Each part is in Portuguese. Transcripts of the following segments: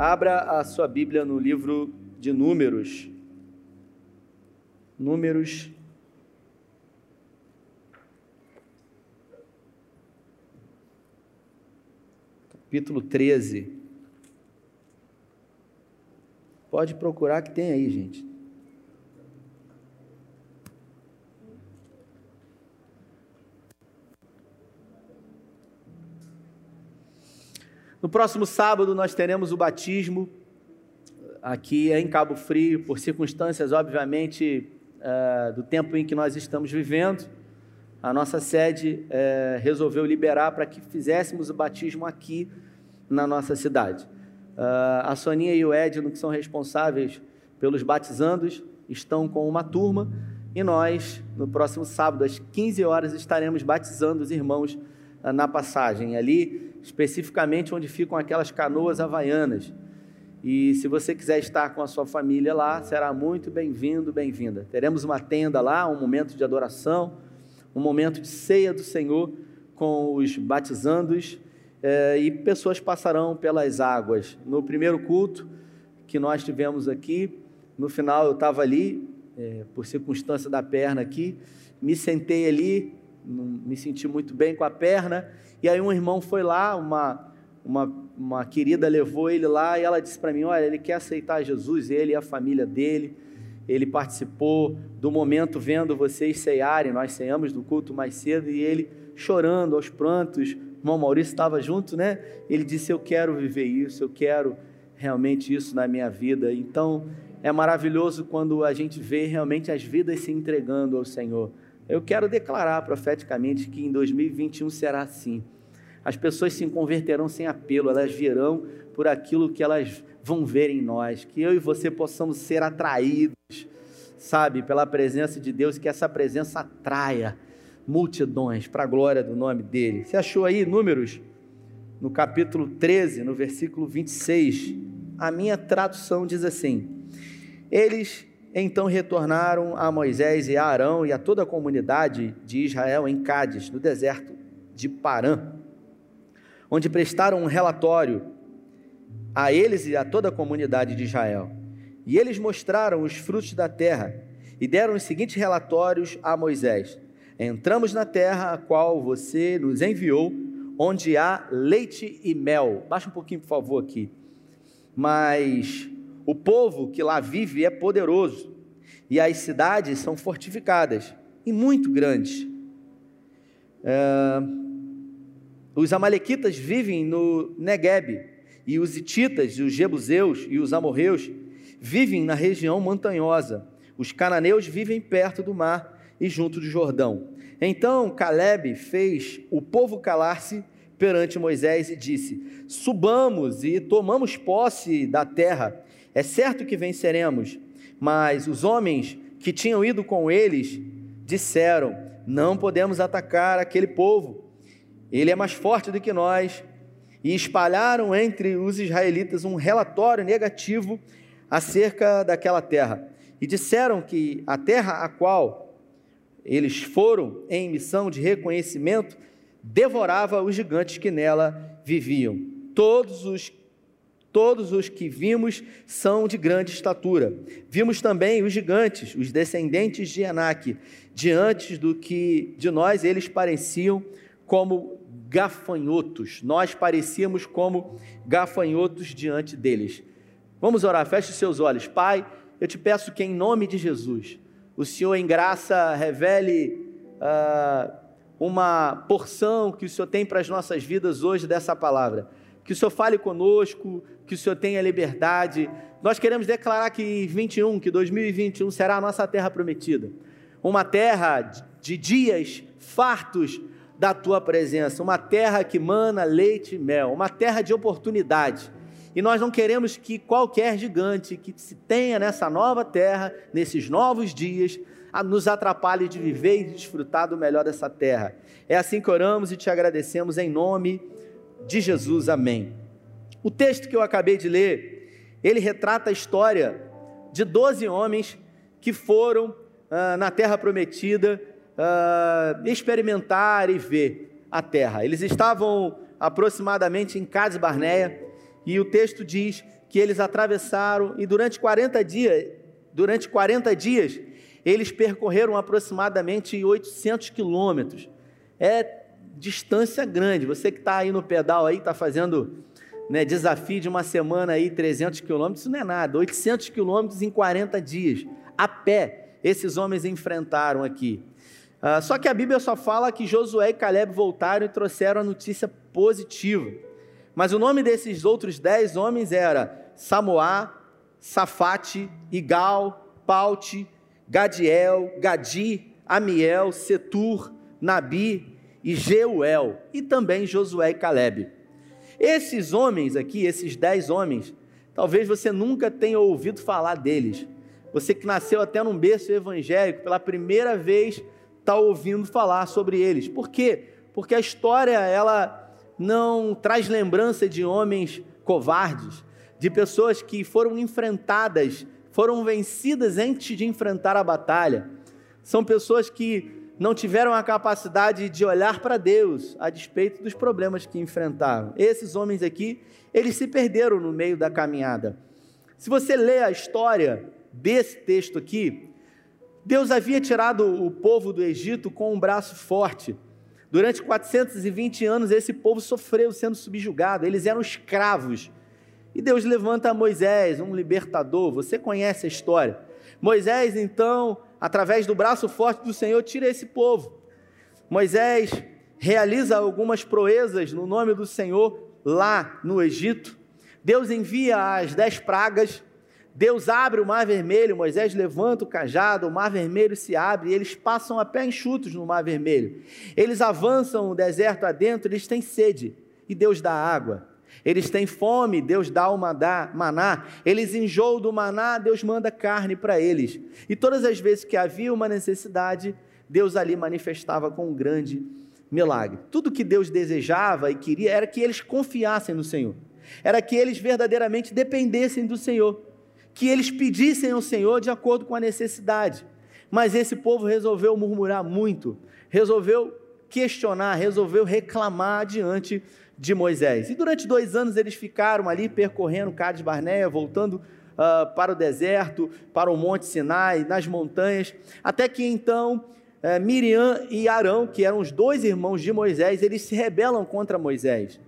Abra a sua Bíblia no livro de Números. Números. Capítulo 13. Pode procurar que tem aí, gente. No próximo sábado nós teremos o batismo aqui em Cabo Frio, por circunstâncias, obviamente, uh, do tempo em que nós estamos vivendo. A nossa sede uh, resolveu liberar para que fizéssemos o batismo aqui na nossa cidade. Uh, a Soninha e o Edno, que são responsáveis pelos batizandos, estão com uma turma e nós, no próximo sábado, às 15 horas, estaremos batizando os irmãos na passagem. Ali especificamente onde ficam aquelas canoas havaianas. E se você quiser estar com a sua família lá, será muito bem-vindo, bem-vinda. Teremos uma tenda lá, um momento de adoração, um momento de ceia do Senhor com os batizandos eh, e pessoas passarão pelas águas. No primeiro culto que nós tivemos aqui, no final eu estava ali, eh, por circunstância da perna aqui, me sentei ali, não me senti muito bem com a perna e aí um irmão foi lá, uma, uma, uma querida levou ele lá e ela disse para mim: Olha, ele quer aceitar Jesus, ele e a família dele. Ele participou do momento vendo vocês ceiarem, nós ceiamos do culto mais cedo, e ele chorando aos prantos. O irmão Maurício estava junto, né? Ele disse: Eu quero viver isso, eu quero realmente isso na minha vida. Então é maravilhoso quando a gente vê realmente as vidas se entregando ao Senhor. Eu quero declarar profeticamente que em 2021 será assim. As pessoas se converterão sem apelo, elas virão por aquilo que elas vão ver em nós. Que eu e você possamos ser atraídos, sabe, pela presença de Deus, que essa presença atraia multidões para a glória do nome dele. Você achou aí números? No capítulo 13, no versículo 26, a minha tradução diz assim: Eles então retornaram a Moisés e a Arão e a toda a comunidade de Israel em Cádiz, no deserto de Parã, onde prestaram um relatório a eles e a toda a comunidade de Israel. E eles mostraram os frutos da terra e deram os seguintes relatórios a Moisés: Entramos na terra a qual você nos enviou, onde há leite e mel. Baixa um pouquinho, por favor, aqui. Mas o povo que lá vive é poderoso, e as cidades são fortificadas e muito grandes. É, os amalequitas vivem no Negueb, e os ititas, os jebuseus e os amorreus vivem na região montanhosa. Os cananeus vivem perto do mar e junto do Jordão. Então Caleb fez o povo calar-se perante Moisés e disse: Subamos e tomamos posse da terra é certo que venceremos, mas os homens que tinham ido com eles disseram: Não podemos atacar aquele povo, ele é mais forte do que nós. E espalharam entre os israelitas um relatório negativo acerca daquela terra. E disseram que a terra a qual eles foram em missão de reconhecimento devorava os gigantes que nela viviam. Todos os Todos os que vimos são de grande estatura. Vimos também os gigantes, os descendentes de Enaque. Diante do que de nós eles pareciam como gafanhotos. Nós parecíamos como gafanhotos diante deles. Vamos orar, feche seus olhos. Pai, eu te peço que em nome de Jesus, o Senhor em graça revele uh, uma porção que o Senhor tem para as nossas vidas hoje dessa palavra que o Senhor fale conosco, que o Senhor tenha liberdade. Nós queremos declarar que 21, que 2021 será a nossa terra prometida. Uma terra de dias fartos da tua presença, uma terra que mana leite e mel, uma terra de oportunidade. E nós não queremos que qualquer gigante que se tenha nessa nova terra, nesses novos dias, nos atrapalhe de viver e de desfrutar do melhor dessa terra. É assim que oramos e te agradecemos em nome de Jesus. Amém. O texto que eu acabei de ler, ele retrata a história de 12 homens que foram ah, na terra prometida ah, experimentar e ver a terra. Eles estavam aproximadamente em Cades Barneia e o texto diz que eles atravessaram e durante 40 dias, durante 40 dias, eles percorreram aproximadamente 800 quilômetros. É distância grande. Você que está aí no pedal aí, está fazendo né, desafio de uma semana aí, 300 quilômetros, isso não é nada. 800 quilômetros em 40 dias, a pé, esses homens enfrentaram aqui. Uh, só que a Bíblia só fala que Josué e Caleb voltaram e trouxeram a notícia positiva. Mas o nome desses outros dez homens era Samoá, Safate, Igal, Paute, Gadiel, Gadi, Amiel, Setur, Nabi e Jeuel, e também Josué e Caleb. Esses homens aqui, esses dez homens, talvez você nunca tenha ouvido falar deles. Você que nasceu até num berço evangélico, pela primeira vez está ouvindo falar sobre eles. Por quê? Porque a história ela não traz lembrança de homens covardes, de pessoas que foram enfrentadas, foram vencidas antes de enfrentar a batalha. São pessoas que não tiveram a capacidade de olhar para Deus a despeito dos problemas que enfrentaram. Esses homens aqui, eles se perderam no meio da caminhada. Se você lê a história desse texto aqui, Deus havia tirado o povo do Egito com um braço forte. Durante 420 anos, esse povo sofreu sendo subjugado, eles eram escravos. E Deus levanta Moisés, um libertador, você conhece a história. Moisés, então, através do braço forte do Senhor, tira esse povo. Moisés realiza algumas proezas no nome do Senhor lá no Egito. Deus envia as dez pragas, Deus abre o mar vermelho, Moisés levanta o cajado, o mar vermelho se abre e eles passam a pé enxutos no mar vermelho. Eles avançam o deserto adentro, eles têm sede e Deus dá água. Eles têm fome, Deus dá o maná. Eles enjoam do maná, Deus manda carne para eles. E todas as vezes que havia uma necessidade, Deus ali manifestava com um grande milagre. Tudo que Deus desejava e queria era que eles confiassem no Senhor. Era que eles verdadeiramente dependessem do Senhor que eles pedissem ao Senhor de acordo com a necessidade. Mas esse povo resolveu murmurar muito, resolveu questionar, resolveu reclamar diante de Moisés. E durante dois anos eles ficaram ali percorrendo Cades Barneia, voltando uh, para o deserto, para o Monte Sinai, nas montanhas, até que então uh, Miriam e Arão, que eram os dois irmãos de Moisés, eles se rebelam contra Moisés.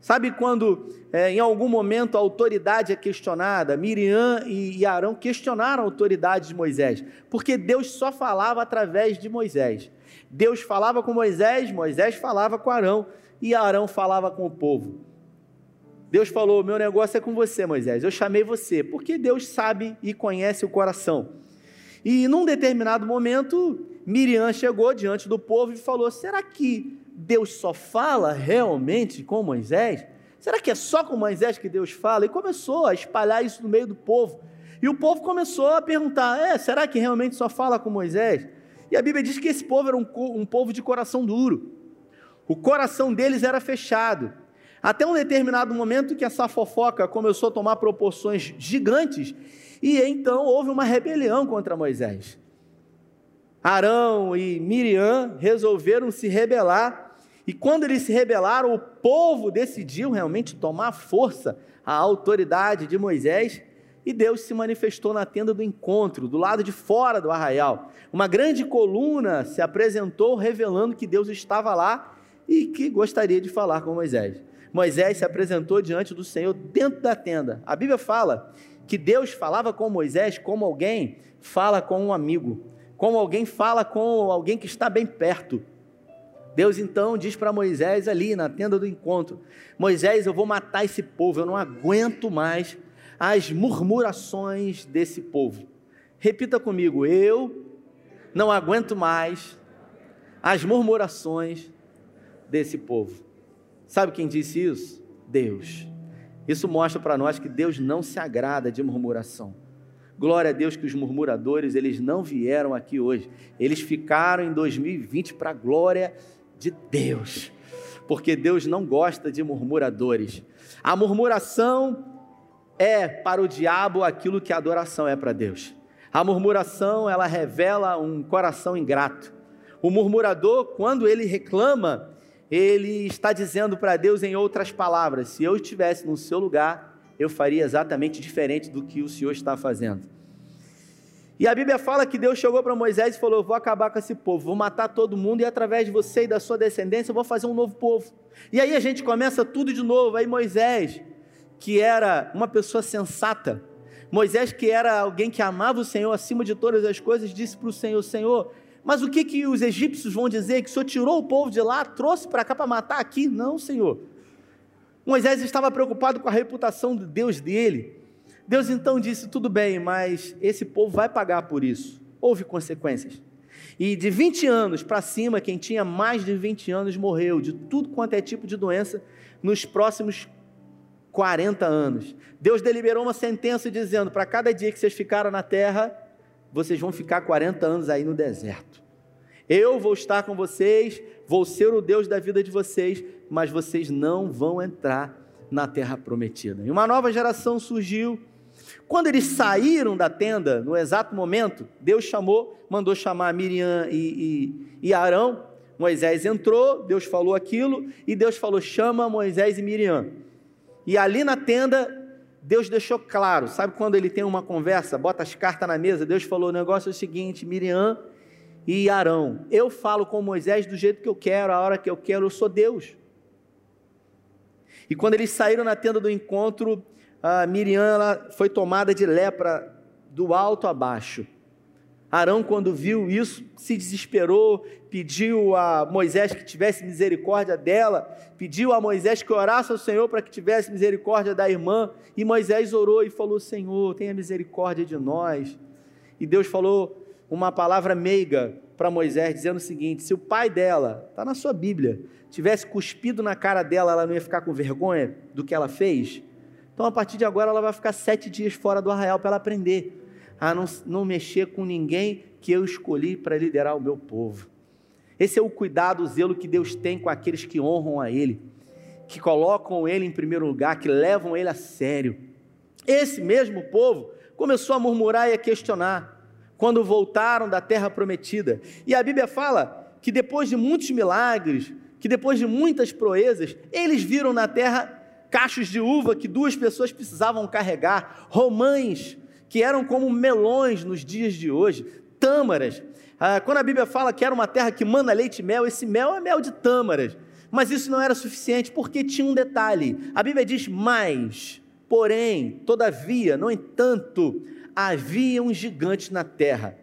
Sabe quando é, em algum momento a autoridade é questionada? Miriam e Arão questionaram a autoridade de Moisés, porque Deus só falava através de Moisés. Deus falava com Moisés, Moisés falava com Arão e Arão falava com o povo. Deus falou: Meu negócio é com você, Moisés. Eu chamei você, porque Deus sabe e conhece o coração. E num determinado momento, Miriam chegou diante do povo e falou: Será que Deus só fala realmente com Moisés? Será que é só com Moisés que Deus fala? E começou a espalhar isso no meio do povo. E o povo começou a perguntar: é, será que realmente só fala com Moisés? E a Bíblia diz que esse povo era um, um povo de coração duro. O coração deles era fechado. Até um determinado momento que essa fofoca começou a tomar proporções gigantes, e então houve uma rebelião contra Moisés. Arão e Miriam resolveram se rebelar e quando eles se rebelaram, o povo decidiu realmente tomar força à autoridade de Moisés e Deus se manifestou na tenda do encontro, do lado de fora do arraial. Uma grande coluna se apresentou, revelando que Deus estava lá e que gostaria de falar com Moisés. Moisés se apresentou diante do Senhor dentro da tenda. A Bíblia fala que Deus falava com Moisés como alguém fala com um amigo, como alguém fala com alguém que está bem perto. Deus então diz para Moisés ali na tenda do encontro: Moisés, eu vou matar esse povo, eu não aguento mais as murmurações desse povo. Repita comigo: eu não aguento mais as murmurações desse povo. Sabe quem disse isso? Deus. Isso mostra para nós que Deus não se agrada de murmuração. Glória a Deus que os murmuradores, eles não vieram aqui hoje. Eles ficaram em 2020 para a glória de Deus, porque Deus não gosta de murmuradores. A murmuração é para o diabo aquilo que a adoração é para Deus. A murmuração, ela revela um coração ingrato. O murmurador, quando ele reclama, ele está dizendo para Deus em outras palavras: se eu estivesse no seu lugar, eu faria exatamente diferente do que o Senhor está fazendo. E a Bíblia fala que Deus chegou para Moisés e falou: Vou acabar com esse povo, vou matar todo mundo, e através de você e da sua descendência eu vou fazer um novo povo. E aí a gente começa tudo de novo. Aí Moisés, que era uma pessoa sensata, Moisés, que era alguém que amava o Senhor acima de todas as coisas, disse para o Senhor: Senhor, mas o que, que os egípcios vão dizer? Que o Senhor tirou o povo de lá, trouxe para cá para matar aqui? Não, Senhor. Moisés estava preocupado com a reputação de Deus dele. Deus então disse: tudo bem, mas esse povo vai pagar por isso. Houve consequências. E de 20 anos para cima, quem tinha mais de 20 anos morreu de tudo quanto é tipo de doença nos próximos 40 anos. Deus deliberou uma sentença dizendo: para cada dia que vocês ficaram na terra, vocês vão ficar 40 anos aí no deserto. Eu vou estar com vocês, vou ser o Deus da vida de vocês, mas vocês não vão entrar na terra prometida. E uma nova geração surgiu. Quando eles saíram da tenda, no exato momento, Deus chamou, mandou chamar Miriam e, e, e Arão. Moisés entrou, Deus falou aquilo, e Deus falou: chama Moisés e Miriam. E ali na tenda, Deus deixou claro, sabe quando ele tem uma conversa, bota as cartas na mesa, Deus falou: o negócio é o seguinte, Miriam e Arão, eu falo com Moisés do jeito que eu quero, a hora que eu quero, eu sou Deus. E quando eles saíram na tenda do encontro, a Miriam foi tomada de lepra do alto a baixo. Arão, quando viu isso, se desesperou, pediu a Moisés que tivesse misericórdia dela, pediu a Moisés que orasse ao Senhor para que tivesse misericórdia da irmã, e Moisés orou e falou: Senhor, tenha misericórdia de nós. E Deus falou uma palavra meiga para Moisés, dizendo o seguinte: se o pai dela, está na sua Bíblia, tivesse cuspido na cara dela, ela não ia ficar com vergonha do que ela fez? Então, a partir de agora, ela vai ficar sete dias fora do arraial para ela aprender a não, não mexer com ninguém que eu escolhi para liderar o meu povo. Esse é o cuidado, o zelo que Deus tem com aqueles que honram a Ele, que colocam Ele em primeiro lugar, que levam Ele a sério. Esse mesmo povo começou a murmurar e a questionar quando voltaram da terra prometida. E a Bíblia fala que depois de muitos milagres, que depois de muitas proezas, eles viram na terra cachos de uva que duas pessoas precisavam carregar, romães que eram como melões nos dias de hoje, tâmaras. Ah, quando a Bíblia fala que era uma terra que mana leite e mel, esse mel é mel de tâmaras. Mas isso não era suficiente porque tinha um detalhe. A Bíblia diz mais, porém, todavia, no entanto, havia um gigante na terra.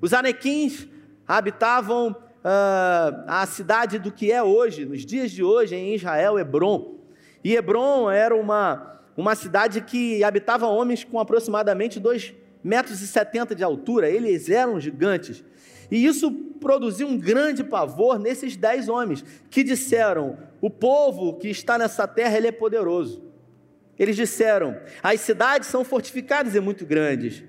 Os anequins habitavam ah, a cidade do que é hoje, nos dias de hoje, em Israel, Hebron. E Hebron era uma uma cidade que habitava homens com aproximadamente 2,70 metros e 70 de altura, eles eram gigantes. E isso produziu um grande pavor nesses dez homens, que disseram: o povo que está nessa terra ele é poderoso. Eles disseram: as cidades são fortificadas e muito grandes.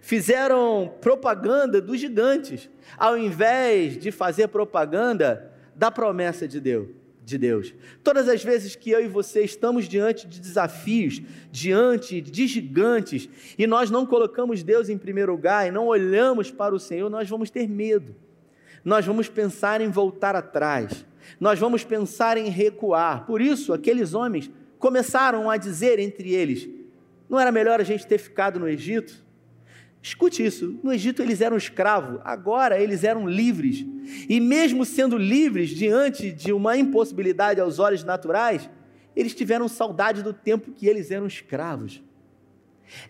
Fizeram propaganda dos gigantes, ao invés de fazer propaganda da promessa de Deus de Deus. Todas as vezes que eu e você estamos diante de desafios, diante de gigantes, e nós não colocamos Deus em primeiro lugar e não olhamos para o Senhor, nós vamos ter medo. Nós vamos pensar em voltar atrás. Nós vamos pensar em recuar. Por isso, aqueles homens começaram a dizer entre eles: não era melhor a gente ter ficado no Egito? Escute isso: no Egito eles eram escravos, agora eles eram livres. E mesmo sendo livres diante de uma impossibilidade aos olhos naturais, eles tiveram saudade do tempo que eles eram escravos.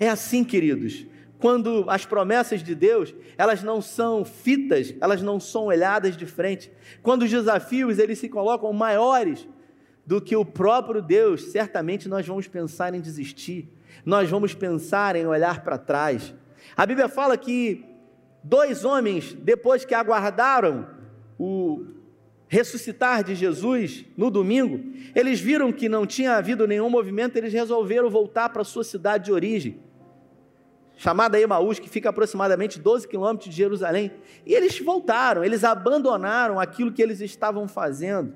É assim, queridos, quando as promessas de Deus, elas não são fitas, elas não são olhadas de frente. Quando os desafios eles se colocam maiores do que o próprio Deus, certamente nós vamos pensar em desistir. Nós vamos pensar em olhar para trás a Bíblia fala que dois homens, depois que aguardaram o ressuscitar de Jesus no domingo, eles viram que não tinha havido nenhum movimento, eles resolveram voltar para sua cidade de origem, chamada Emaús, que fica aproximadamente 12 quilômetros de Jerusalém. E eles voltaram, eles abandonaram aquilo que eles estavam fazendo.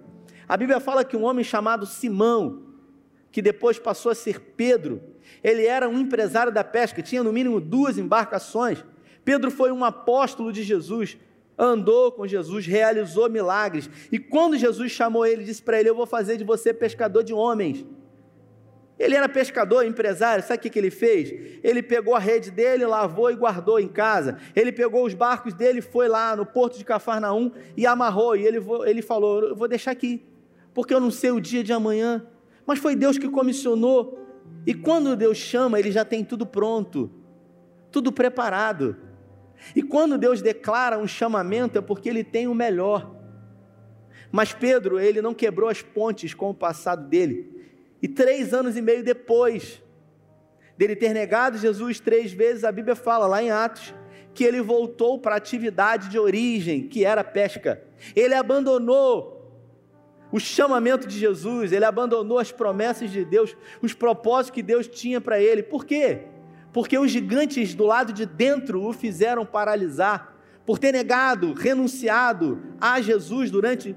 A Bíblia fala que um homem chamado Simão, que depois passou a ser Pedro, ele era um empresário da pesca, tinha no mínimo duas embarcações. Pedro foi um apóstolo de Jesus. andou com Jesus, realizou milagres. E quando Jesus chamou ele, disse para ele: Eu vou fazer de você pescador de homens. Ele era pescador, empresário, sabe o que, ele fez? Ele pegou a rede dele, lavou e guardou em casa. Ele pegou os barcos dele, foi lá no porto de Cafarnaum e amarrou. E ele, ele falou: Eu vou deixar aqui, porque eu não sei o dia de amanhã. Mas foi Deus que comissionou. E quando Deus chama, ele já tem tudo pronto, tudo preparado. E quando Deus declara um chamamento, é porque ele tem o melhor. Mas Pedro, ele não quebrou as pontes com o passado dele. E três anos e meio depois dele ter negado Jesus três vezes, a Bíblia fala lá em Atos que ele voltou para a atividade de origem, que era pesca. Ele abandonou o chamamento de Jesus, ele abandonou as promessas de Deus, os propósitos que Deus tinha para ele. Por quê? Porque os gigantes do lado de dentro o fizeram paralisar, por ter negado, renunciado a Jesus durante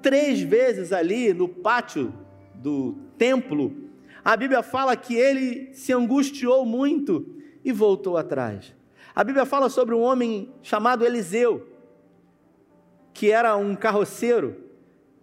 três vezes ali no pátio do templo, a Bíblia fala que ele se angustiou muito e voltou atrás. A Bíblia fala sobre um homem chamado Eliseu, que era um carroceiro,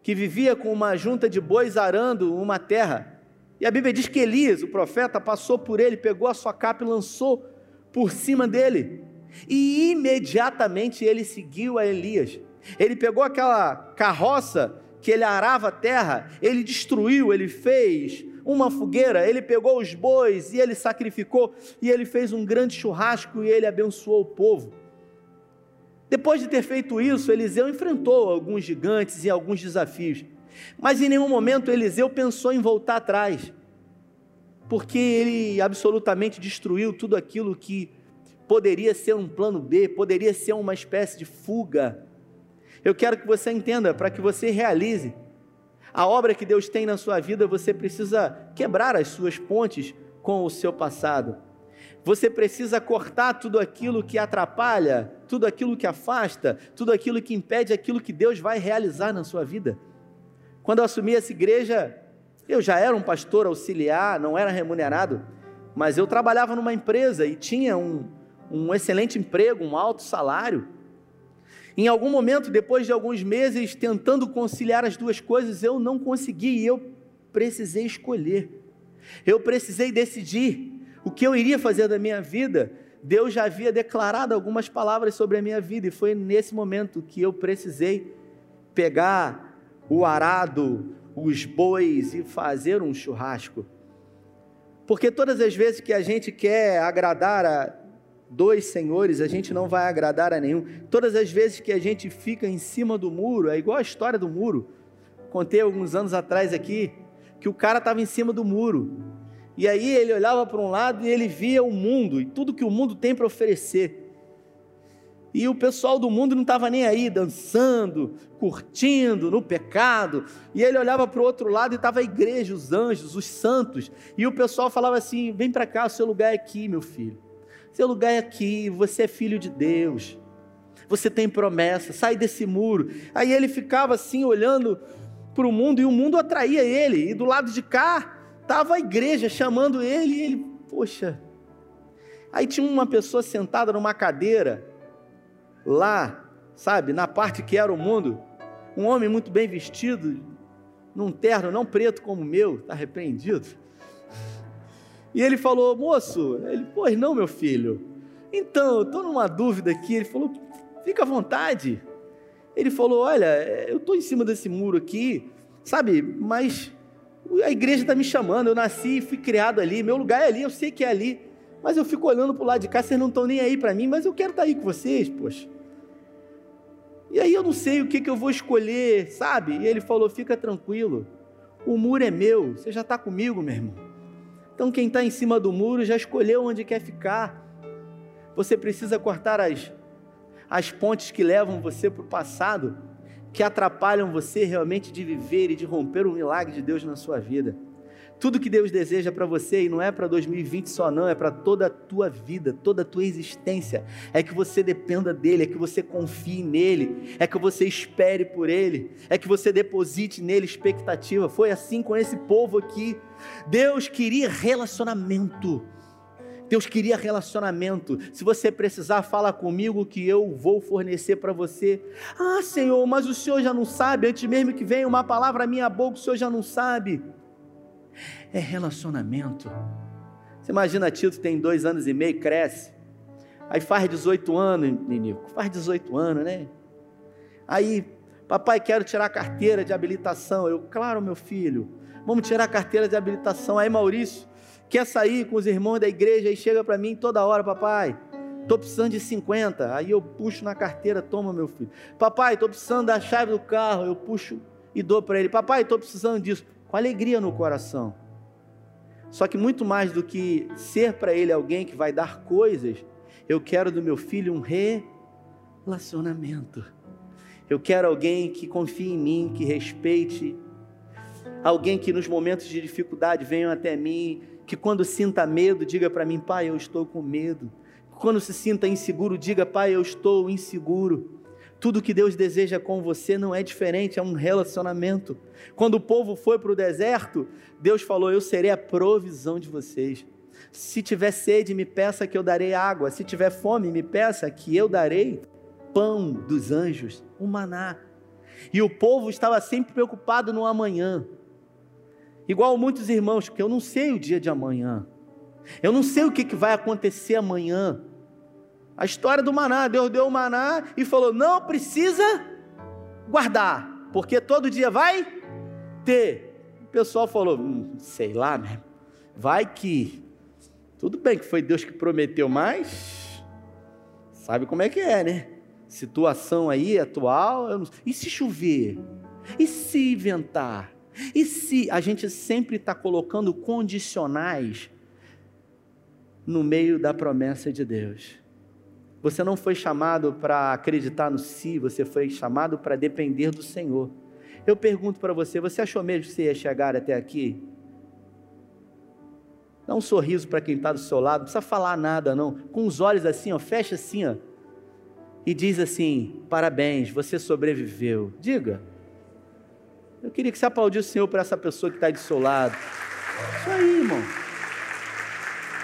que vivia com uma junta de bois arando uma terra. E a Bíblia diz que Elias, o profeta, passou por ele, pegou a sua capa e lançou por cima dele. E imediatamente ele seguiu a Elias. Ele pegou aquela carroça que ele arava a terra, ele destruiu, ele fez uma fogueira, ele pegou os bois e ele sacrificou, e ele fez um grande churrasco e ele abençoou o povo. Depois de ter feito isso, Eliseu enfrentou alguns gigantes e alguns desafios, mas em nenhum momento Eliseu pensou em voltar atrás, porque ele absolutamente destruiu tudo aquilo que poderia ser um plano B, poderia ser uma espécie de fuga eu quero que você entenda, para que você realize a obra que Deus tem na sua vida, você precisa quebrar as suas pontes com o seu passado. Você precisa cortar tudo aquilo que atrapalha, tudo aquilo que afasta, tudo aquilo que impede aquilo que Deus vai realizar na sua vida. Quando eu assumi essa igreja, eu já era um pastor auxiliar, não era remunerado, mas eu trabalhava numa empresa e tinha um, um excelente emprego, um alto salário. Em algum momento, depois de alguns meses tentando conciliar as duas coisas, eu não consegui e eu precisei escolher. Eu precisei decidir o que eu iria fazer da minha vida. Deus já havia declarado algumas palavras sobre a minha vida e foi nesse momento que eu precisei pegar o arado, os bois e fazer um churrasco. Porque todas as vezes que a gente quer agradar a dois senhores, a gente não vai agradar a nenhum. Todas as vezes que a gente fica em cima do muro, é igual a história do muro. Contei alguns anos atrás aqui que o cara estava em cima do muro. E aí ele olhava para um lado e ele via o mundo e tudo que o mundo tem para oferecer. E o pessoal do mundo não estava nem aí, dançando, curtindo no pecado. E ele olhava para o outro lado e estava a igreja, os anjos, os santos. E o pessoal falava assim: vem para cá, o seu lugar é aqui, meu filho. Seu lugar é aqui, você é filho de Deus. Você tem promessa, sai desse muro. Aí ele ficava assim olhando para o mundo e o mundo atraía ele. E do lado de cá estava a igreja chamando ele e ele, poxa. Aí tinha uma pessoa sentada numa cadeira lá, sabe, na parte que era o mundo, um homem muito bem vestido, num terno não preto como o meu, está repreendido e ele falou, moço, ele, pois não, meu filho. Então, estou numa dúvida aqui. Ele falou, fica à vontade. Ele falou, olha, eu estou em cima desse muro aqui, sabe, mas a igreja está me chamando, eu nasci e fui criado ali, meu lugar é ali, eu sei que é ali, mas eu fico olhando para o lado de cá, vocês não estão nem aí para mim, mas eu quero estar tá aí com vocês, poxa. E aí eu não sei o que, que eu vou escolher, sabe? E ele falou: fica tranquilo, o muro é meu, você já está comigo, meu irmão. Então, quem está em cima do muro já escolheu onde quer ficar. Você precisa cortar as, as pontes que levam você para o passado, que atrapalham você realmente de viver e de romper o milagre de Deus na sua vida. Tudo que Deus deseja para você, e não é para 2020 só, não, é para toda a tua vida, toda a tua existência. É que você dependa dEle, é que você confie nele, é que você espere por Ele, é que você deposite nele expectativa. Foi assim com esse povo aqui. Deus queria relacionamento. Deus queria relacionamento. Se você precisar, fala comigo que eu vou fornecer para você. Ah, Senhor, mas o Senhor já não sabe, antes mesmo que venha uma palavra à minha boca, o Senhor já não sabe. É relacionamento. Você imagina, Tito tem dois anos e meio, cresce. Aí faz 18 anos, Ninico, faz 18 anos, né? Aí, papai, quero tirar a carteira de habilitação. Eu, claro, meu filho, vamos tirar a carteira de habilitação. Aí, Maurício, quer sair com os irmãos da igreja e chega para mim toda hora, papai. Estou precisando de 50. Aí eu puxo na carteira, toma, meu filho. Papai, estou precisando da chave do carro. Eu puxo e dou para ele. Papai, estou precisando disso. Com alegria no coração. Só que muito mais do que ser para ele alguém que vai dar coisas, eu quero do meu filho um relacionamento. Eu quero alguém que confie em mim, que respeite. Alguém que nos momentos de dificuldade venham até mim que quando sinta medo, diga para mim, pai, eu estou com medo. Quando se sinta inseguro, diga, pai, eu estou inseguro. Tudo que Deus deseja com você não é diferente, é um relacionamento. Quando o povo foi para o deserto, Deus falou: Eu serei a provisão de vocês. Se tiver sede, me peça que eu darei água. Se tiver fome, me peça que eu darei pão dos anjos, o maná. E o povo estava sempre preocupado no amanhã. Igual muitos irmãos, que eu não sei o dia de amanhã. Eu não sei o que, que vai acontecer amanhã. A história do maná, Deus deu o maná e falou: não precisa guardar, porque todo dia vai ter. O pessoal falou: hum, sei lá, né? Vai que. Tudo bem que foi Deus que prometeu, mas sabe como é que é, né? Situação aí atual. Não... E se chover? E se inventar? E se a gente sempre está colocando condicionais no meio da promessa de Deus? Você não foi chamado para acreditar no si, você foi chamado para depender do Senhor. Eu pergunto para você: você achou mesmo que você ia chegar até aqui? Dá um sorriso para quem está do seu lado, não precisa falar nada, não. Com os olhos assim, ó, fecha assim, ó, e diz assim: parabéns, você sobreviveu. Diga. Eu queria que você aplaudisse o Senhor por essa pessoa que está do seu lado. Isso aí, irmão.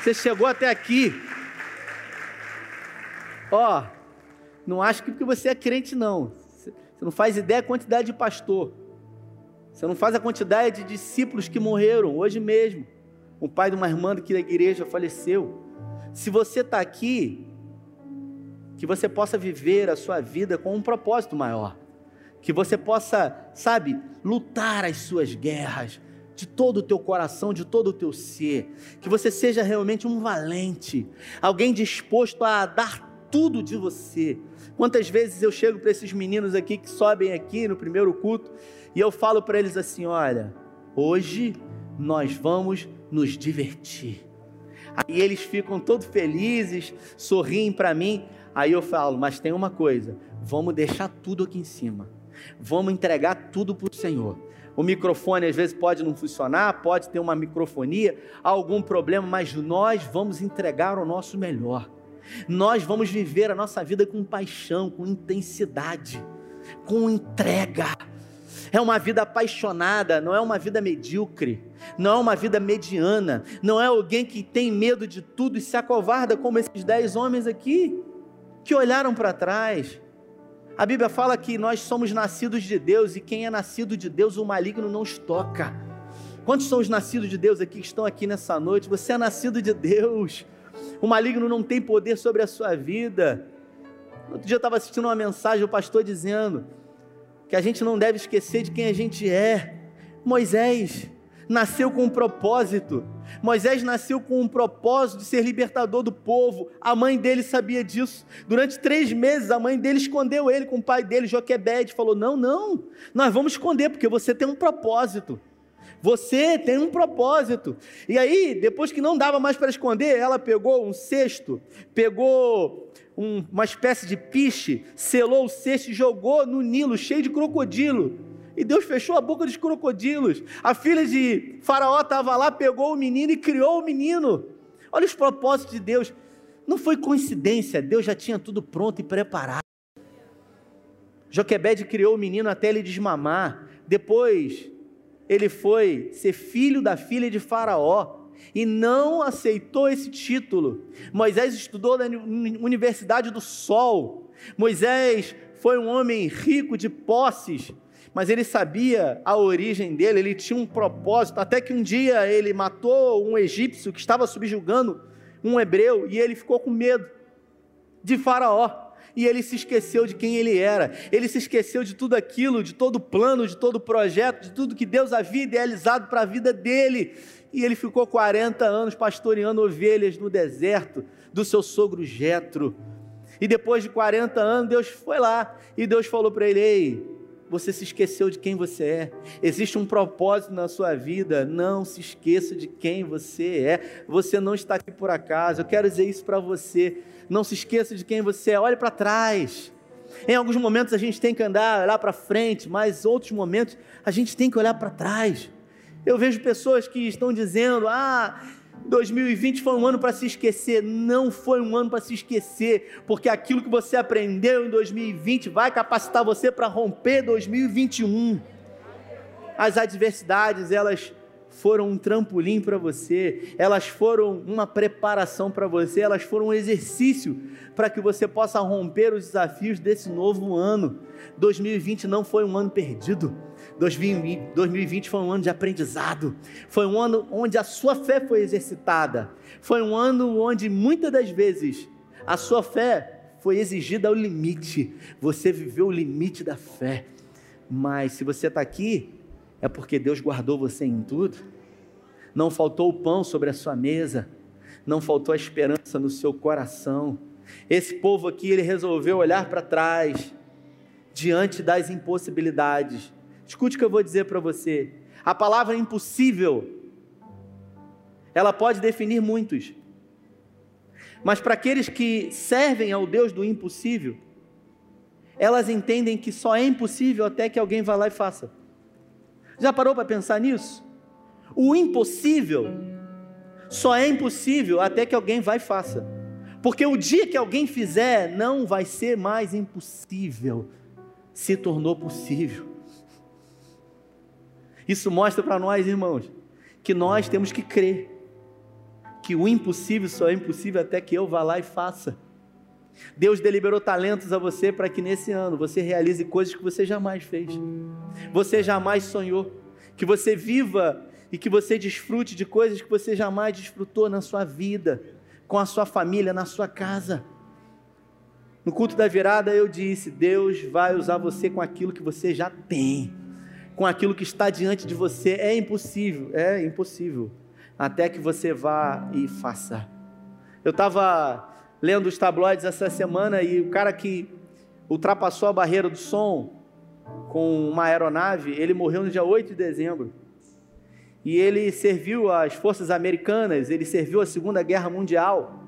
Você chegou até aqui. Ó, não acho que porque você é crente, não. Você não faz ideia da quantidade de pastor. Você não faz a quantidade de discípulos que morreram hoje mesmo. O pai de uma irmã aqui da igreja faleceu. Se você está aqui, que você possa viver a sua vida com um propósito maior que você possa, sabe, lutar as suas guerras de todo o teu coração, de todo o teu ser, que você seja realmente um valente, alguém disposto a dar tudo de você. Quantas vezes eu chego para esses meninos aqui que sobem aqui no primeiro culto e eu falo para eles assim: olha, hoje nós vamos nos divertir. Aí eles ficam todos felizes, sorriem para mim. Aí eu falo, mas tem uma coisa: vamos deixar tudo aqui em cima Vamos entregar tudo para o Senhor. O microfone às vezes pode não funcionar, pode ter uma microfonia, algum problema, mas nós vamos entregar o nosso melhor. Nós vamos viver a nossa vida com paixão, com intensidade, com entrega. É uma vida apaixonada, não é uma vida medíocre, não é uma vida mediana, não é alguém que tem medo de tudo e se acovarda como esses dez homens aqui, que olharam para trás, a Bíblia fala que nós somos nascidos de Deus e quem é nascido de Deus, o maligno não estoca. Quantos são os nascidos de Deus aqui que estão aqui nessa noite? Você é nascido de Deus. O maligno não tem poder sobre a sua vida. Outro dia eu estava assistindo uma mensagem, o pastor dizendo que a gente não deve esquecer de quem a gente é. Moisés nasceu com um propósito. Moisés nasceu com um propósito de ser libertador do povo. A mãe dele sabia disso. Durante três meses, a mãe dele escondeu ele com o pai dele, Joquebede. Falou: Não, não, nós vamos esconder, porque você tem um propósito. Você tem um propósito. E aí, depois que não dava mais para esconder, ela pegou um cesto, pegou um, uma espécie de piche, selou o cesto e jogou no Nilo, cheio de crocodilo. E Deus fechou a boca dos crocodilos. A filha de Faraó estava lá, pegou o menino e criou o menino. Olha os propósitos de Deus. Não foi coincidência, Deus já tinha tudo pronto e preparado. Joquebede criou o menino até ele desmamar. Depois, ele foi ser filho da filha de Faraó. e não aceitou esse título. Moisés estudou na Universidade do Sol. Moisés foi um homem rico de posses, mas ele sabia a origem dele, ele tinha um propósito, até que um dia ele matou um egípcio que estava subjugando um hebreu e ele ficou com medo de Faraó. E ele se esqueceu de quem ele era, ele se esqueceu de tudo aquilo, de todo o plano, de todo o projeto, de tudo que Deus havia idealizado para a vida dele. E ele ficou 40 anos pastoreando ovelhas no deserto do seu sogro Jetro. E depois de 40 anos, Deus foi lá e Deus falou para ele: Ei, você se esqueceu de quem você é. Existe um propósito na sua vida. Não se esqueça de quem você é. Você não está aqui por acaso. Eu quero dizer isso para você. Não se esqueça de quem você é. Olhe para trás. Em alguns momentos a gente tem que andar, olhar para frente, mas outros momentos a gente tem que olhar para trás. Eu vejo pessoas que estão dizendo: ah, 2020 foi um ano para se esquecer. Não foi um ano para se esquecer, porque aquilo que você aprendeu em 2020 vai capacitar você para romper 2021. As adversidades, elas foram um trampolim para você, elas foram uma preparação para você, elas foram um exercício para que você possa romper os desafios desse novo ano. 2020 não foi um ano perdido. 2020 foi um ano de aprendizado, foi um ano onde a sua fé foi exercitada, foi um ano onde muitas das vezes a sua fé foi exigida ao limite, você viveu o limite da fé, mas se você está aqui, é porque Deus guardou você em tudo, não faltou o pão sobre a sua mesa, não faltou a esperança no seu coração. Esse povo aqui, ele resolveu olhar para trás, diante das impossibilidades, Escute o que eu vou dizer para você. A palavra impossível, ela pode definir muitos. Mas para aqueles que servem ao Deus do impossível, elas entendem que só é impossível até que alguém vá lá e faça. Já parou para pensar nisso? O impossível só é impossível até que alguém vá e faça. Porque o dia que alguém fizer, não vai ser mais impossível, se tornou possível. Isso mostra para nós, irmãos, que nós temos que crer que o impossível só é impossível até que eu vá lá e faça. Deus deliberou talentos a você para que nesse ano você realize coisas que você jamais fez, você jamais sonhou, que você viva e que você desfrute de coisas que você jamais desfrutou na sua vida, com a sua família, na sua casa. No culto da virada eu disse: Deus vai usar você com aquilo que você já tem com aquilo que está diante de você é impossível, é impossível, até que você vá e faça. Eu estava lendo os tabloides essa semana e o cara que ultrapassou a barreira do som com uma aeronave, ele morreu no dia 8 de dezembro. E ele serviu as forças americanas, ele serviu a Segunda Guerra Mundial.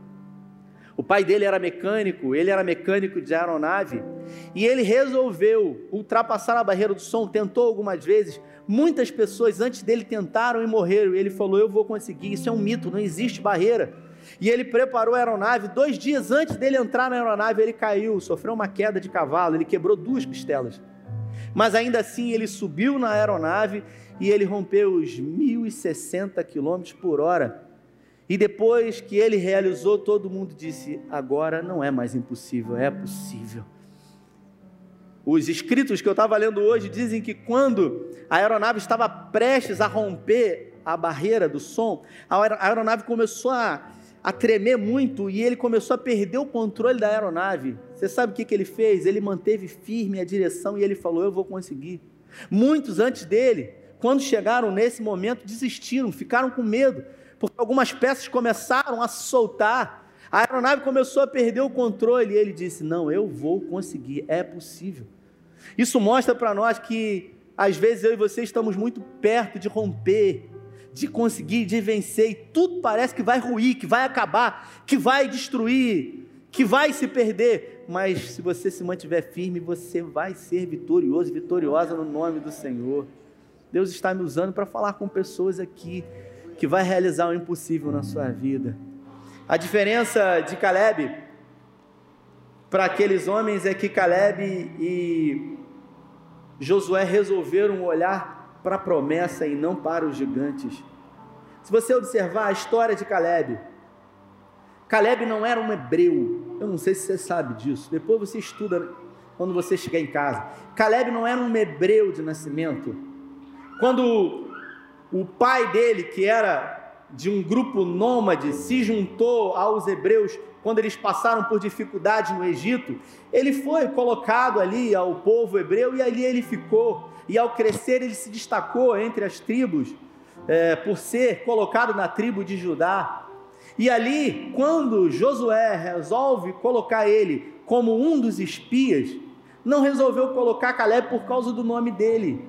O pai dele era mecânico, ele era mecânico de aeronave, e ele resolveu ultrapassar a barreira do som, tentou algumas vezes. Muitas pessoas antes dele tentaram e morreram, ele falou: Eu vou conseguir. Isso é um mito, não existe barreira. E ele preparou a aeronave. Dois dias antes dele entrar na aeronave, ele caiu, sofreu uma queda de cavalo, ele quebrou duas costelas. Mas ainda assim, ele subiu na aeronave e ele rompeu os 1.060 km por hora e depois que ele realizou, todo mundo disse: agora não é mais impossível, é possível. Os escritos que eu estava lendo hoje dizem que quando a aeronave estava prestes a romper a barreira do som, a aeronave começou a, a tremer muito e ele começou a perder o controle da aeronave. Você sabe o que, que ele fez? Ele manteve firme a direção e ele falou: Eu vou conseguir. Muitos antes dele, quando chegaram nesse momento, desistiram, ficaram com medo porque algumas peças começaram a soltar, a aeronave começou a perder o controle e ele disse: Não, eu vou conseguir, é possível. Isso mostra para nós que às vezes eu e você estamos muito perto de romper, de conseguir, de vencer, e tudo parece que vai ruir, que vai acabar, que vai destruir, que vai se perder. Mas se você se mantiver firme, você vai ser vitorioso, vitoriosa no nome do Senhor. Deus está me usando para falar com pessoas aqui que vai realizar o impossível na sua vida. A diferença de Caleb para aqueles homens é que Caleb e Josué resolveram olhar para a promessa e não para os gigantes. Se você observar a história de Caleb, Caleb não era um hebreu. Eu não sei se você sabe disso. Depois você estuda quando você chegar em casa. Caleb não era um hebreu de nascimento. Quando o pai dele, que era de um grupo nômade, se juntou aos hebreus quando eles passaram por dificuldade no Egito, ele foi colocado ali ao povo hebreu e ali ele ficou. E ao crescer, ele se destacou entre as tribos, é, por ser colocado na tribo de Judá. E ali, quando Josué resolve colocar ele como um dos espias, não resolveu colocar Caleb por causa do nome dele,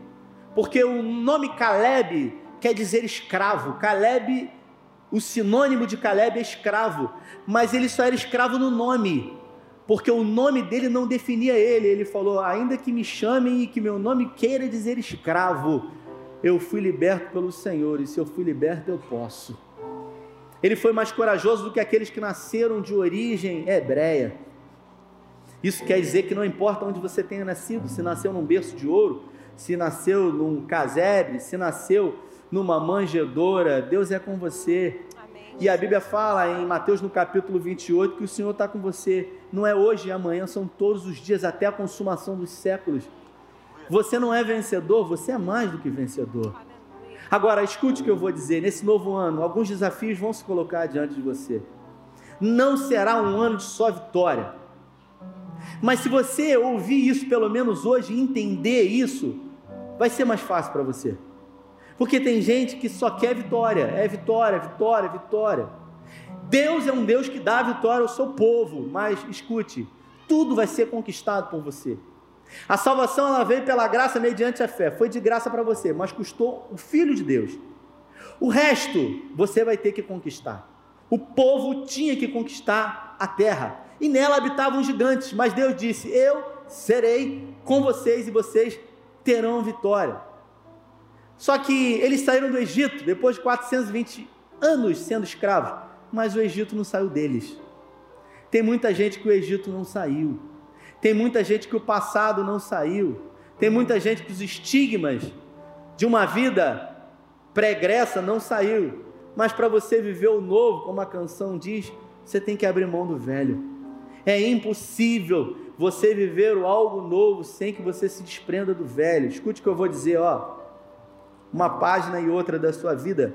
porque o nome Caleb quer dizer escravo. Caleb, o sinônimo de Caleb é escravo, mas ele só era escravo no nome, porque o nome dele não definia ele. Ele falou: ainda que me chamem e que meu nome queira dizer escravo, eu fui liberto pelo Senhor, e se eu fui liberto, eu posso. Ele foi mais corajoso do que aqueles que nasceram de origem hebreia. Isso quer dizer que não importa onde você tenha nascido, se nasceu num berço de ouro, se nasceu num casebre, se nasceu numa manjedoura, Deus é com você. Amém. E a Bíblia fala em Mateus no capítulo 28 que o Senhor está com você. Não é hoje e amanhã, são todos os dias até a consumação dos séculos. Você não é vencedor, você é mais do que vencedor. Agora, escute o que eu vou dizer: nesse novo ano, alguns desafios vão se colocar diante de você. Não será um ano de só vitória mas se você ouvir isso pelo menos hoje e entender isso, vai ser mais fácil para você. Porque tem gente que só quer vitória, é vitória, vitória, vitória. Deus é um Deus que dá vitória ao seu povo, mas escute, tudo vai ser conquistado por você. A salvação ela veio pela graça mediante a fé, foi de graça para você, mas custou o filho de Deus. O resto você vai ter que conquistar. O povo tinha que conquistar a terra e nela habitavam gigantes, mas Deus disse: Eu serei com vocês e vocês terão vitória. Só que eles saíram do Egito depois de 420 anos sendo escravos, mas o Egito não saiu deles. Tem muita gente que o Egito não saiu. Tem muita gente que o passado não saiu. Tem muita gente que os estigmas de uma vida pregressa não saiu. Mas para você viver o novo, como a canção diz, você tem que abrir mão do velho. É impossível você viver algo novo sem que você se desprenda do velho. Escute o que eu vou dizer, ó. Uma página e outra da sua vida.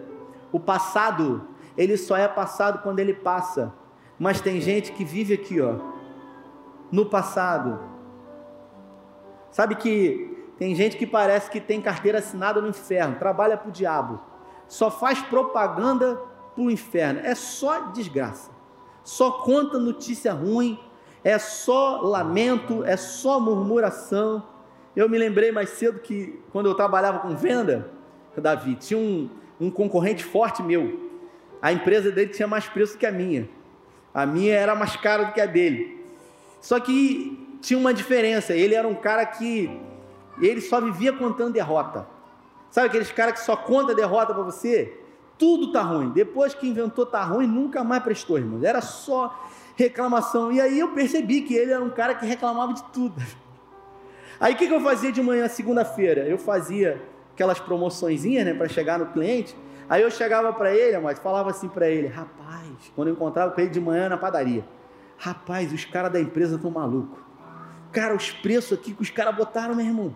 O passado, ele só é passado quando ele passa. Mas tem gente que vive aqui, ó, no passado. Sabe que tem gente que parece que tem carteira assinada no inferno, trabalha para o diabo, só faz propaganda para o inferno. É só desgraça só conta notícia ruim, é só lamento, é só murmuração. Eu me lembrei mais cedo que quando eu trabalhava com venda, Davi, tinha um, um concorrente forte meu. A empresa dele tinha mais preço que a minha. A minha era mais cara do que a dele. Só que tinha uma diferença. Ele era um cara que ele só vivia contando derrota. Sabe aqueles caras que só conta derrota para você? tudo tá ruim. Depois que inventou tá ruim, nunca mais prestou, irmãos. Era só reclamação. E aí eu percebi que ele era um cara que reclamava de tudo. Aí o que, que eu fazia de manhã, segunda-feira? Eu fazia aquelas promoçõezinhas, né, para chegar no cliente. Aí eu chegava para ele, mas falava assim para ele: rapaz, quando eu encontrava com ele de manhã na padaria, rapaz, os caras da empresa estão malucos. Cara, os preços aqui que os caras botaram, meu irmão,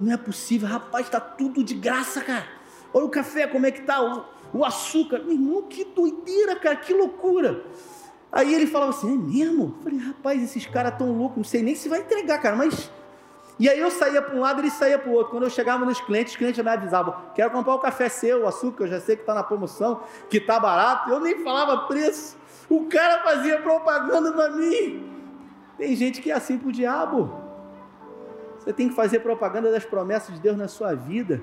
não é possível, rapaz, tá tudo de graça, cara. Olha o café, como é que tá? o açúcar. Meu irmão, que doideira, cara, que loucura. Aí ele falava assim, é mesmo? Eu falei, rapaz, esses caras tão loucos, não sei nem se vai entregar, cara, mas. E aí eu saía para um lado, ele saía para o outro. Quando eu chegava nos clientes, os clientes me avisavam: quero comprar o café seu, o açúcar, eu já sei que está na promoção, que está barato. Eu nem falava preço. O cara fazia propaganda para mim. Tem gente que é assim para o diabo. Você tem que fazer propaganda das promessas de Deus na sua vida,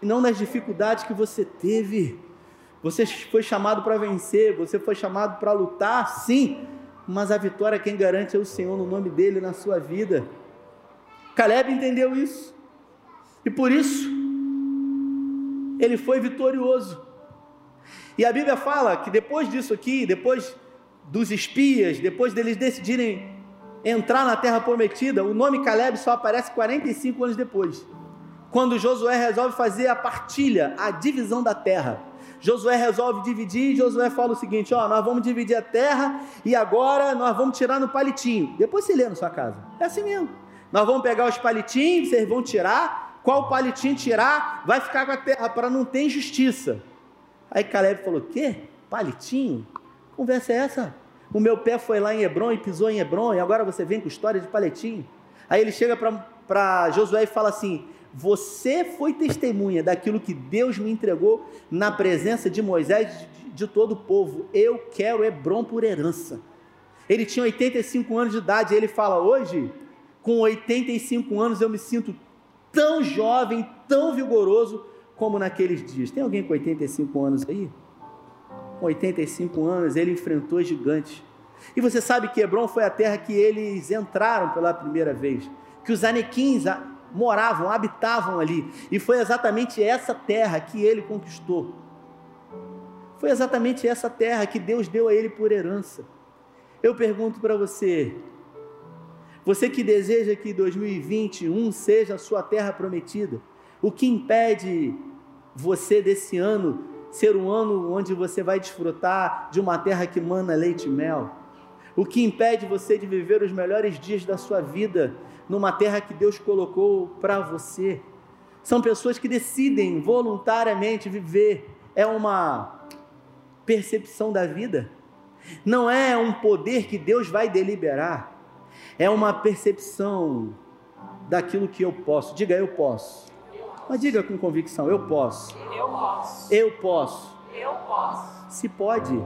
e não das dificuldades que você teve. Você foi chamado para vencer, você foi chamado para lutar, sim, mas a vitória quem garante é o Senhor no nome dele na sua vida. Caleb entendeu isso. E por isso ele foi vitorioso. E a Bíblia fala que depois disso aqui, depois dos espias, depois deles decidirem entrar na terra prometida, o nome Caleb só aparece 45 anos depois, quando Josué resolve fazer a partilha, a divisão da terra. Josué resolve dividir, e Josué fala o seguinte: ó, nós vamos dividir a terra e agora nós vamos tirar no palitinho. Depois você lê na sua casa. É assim mesmo. Nós vamos pegar os palitinhos, vocês vão tirar. Qual palitinho tirar, vai ficar com a terra para não ter injustiça. Aí Caleb falou: quê? Palitinho? Conversa é essa? O meu pé foi lá em Hebron e pisou em Hebron, e agora você vem com história de palitinho. Aí ele chega para Josué e fala assim: Você foi testemunha daquilo que Deus me entregou na presença de Moisés de, de todo o povo. Eu quero Hebron por herança. Ele tinha 85 anos de idade, e ele fala: Hoje, com 85 anos, eu me sinto tão jovem, tão vigoroso como naqueles dias. Tem alguém com 85 anos aí? Com 85 anos, ele enfrentou gigantes. E você sabe que Hebron foi a terra que eles entraram pela primeira vez, que os anequins moravam, habitavam ali, e foi exatamente essa terra que ele conquistou. Foi exatamente essa terra que Deus deu a ele por herança. Eu pergunto para você, você que deseja que 2021 seja a sua terra prometida, o que impede você desse ano ser um ano onde você vai desfrutar de uma terra que mana leite e mel? O que impede você de viver os melhores dias da sua vida numa terra que Deus colocou para você? São pessoas que decidem voluntariamente viver. É uma percepção da vida. Não é um poder que Deus vai deliberar. É uma percepção daquilo que eu posso. Diga, eu posso. Mas diga com convicção: eu posso. Eu posso. Eu posso. Eu posso. Se pode,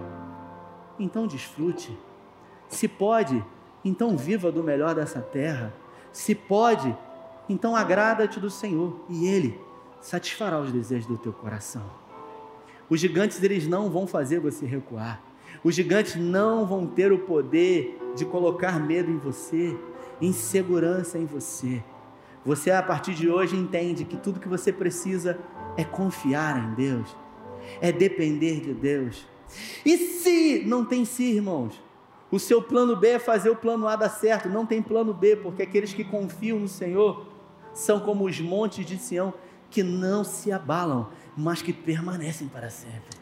então desfrute. Se pode, então viva do melhor dessa terra. Se pode, então agrada-te do Senhor e Ele satisfará os desejos do teu coração. Os gigantes eles não vão fazer você recuar. Os gigantes não vão ter o poder de colocar medo em você, insegurança em você. Você, a partir de hoje, entende que tudo que você precisa é confiar em Deus, é depender de Deus. E se não tem si, irmãos? O seu plano B é fazer o plano A dar certo. Não tem plano B, porque aqueles que confiam no Senhor são como os montes de Sião que não se abalam, mas que permanecem para sempre.